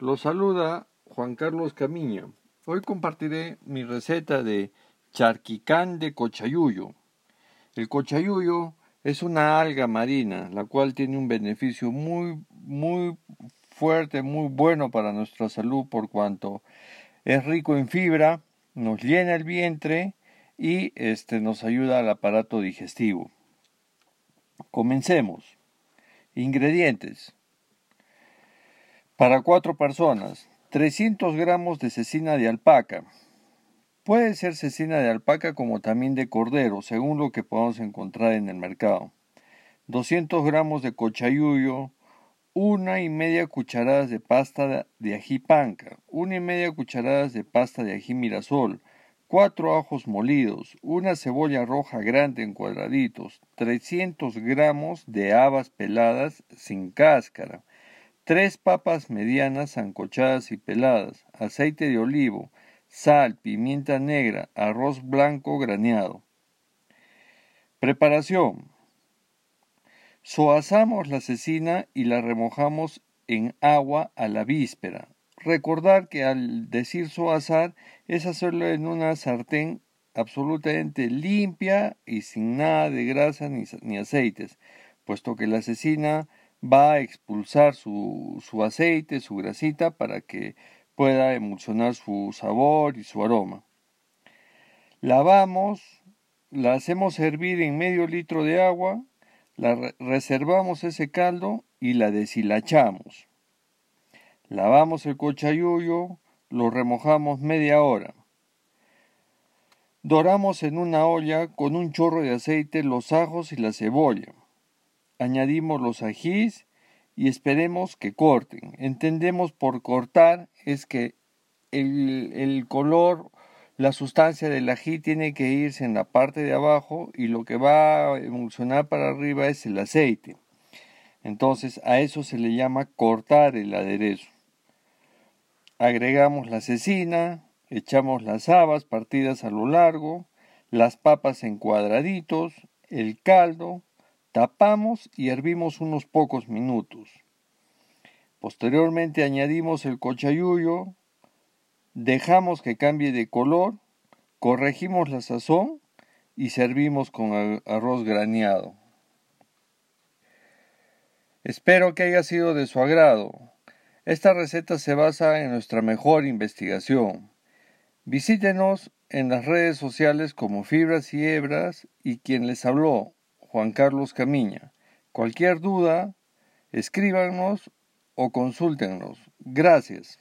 Los saluda Juan Carlos Camiña. Hoy compartiré mi receta de charquicán de cochayuyo. El cochayuyo es una alga marina, la cual tiene un beneficio muy, muy fuerte, muy bueno para nuestra salud por cuanto es rico en fibra, nos llena el vientre y este, nos ayuda al aparato digestivo. Comencemos. Ingredientes. Para cuatro personas, 300 gramos de cecina de alpaca. Puede ser cecina de alpaca como también de cordero, según lo que podamos encontrar en el mercado. 200 gramos de cochayuyo, una y media cucharadas de pasta de ají panca, una y media cucharadas de pasta de ají mirasol, cuatro ajos molidos, una cebolla roja grande en cuadraditos, 300 gramos de habas peladas sin cáscara, tres papas medianas ancochadas y peladas, aceite de olivo, sal, pimienta negra, arroz blanco graneado. Preparación. Soazamos la cecina y la remojamos en agua a la víspera. Recordar que al decir soazar es hacerlo en una sartén absolutamente limpia y sin nada de grasa ni, ni aceites, puesto que la cecina va a expulsar su, su aceite, su grasita, para que pueda emulsionar su sabor y su aroma. Lavamos, la hacemos hervir en medio litro de agua, la reservamos ese caldo y la deshilachamos. Lavamos el cochayuyo, lo remojamos media hora. Doramos en una olla con un chorro de aceite los ajos y la cebolla añadimos los ajís y esperemos que corten. Entendemos por cortar es que el, el, color, la sustancia del ají tiene que irse en la parte de abajo y lo que va a emulsionar para arriba es el aceite. Entonces a eso se le llama cortar el aderezo. Agregamos la cecina, echamos las habas partidas a lo largo, las papas en cuadraditos, el caldo, Tapamos y hervimos unos pocos minutos. Posteriormente añadimos el cochayuyo, dejamos que cambie de color, corregimos la sazón y servimos con arroz graneado. Espero que haya sido de su agrado. Esta receta se basa en nuestra mejor investigación. Visítenos en las redes sociales como Fibras y Hebras y quien les habló, Juan Carlos Camiña. Cualquier duda, escríbanos o consúltenos. Gracias.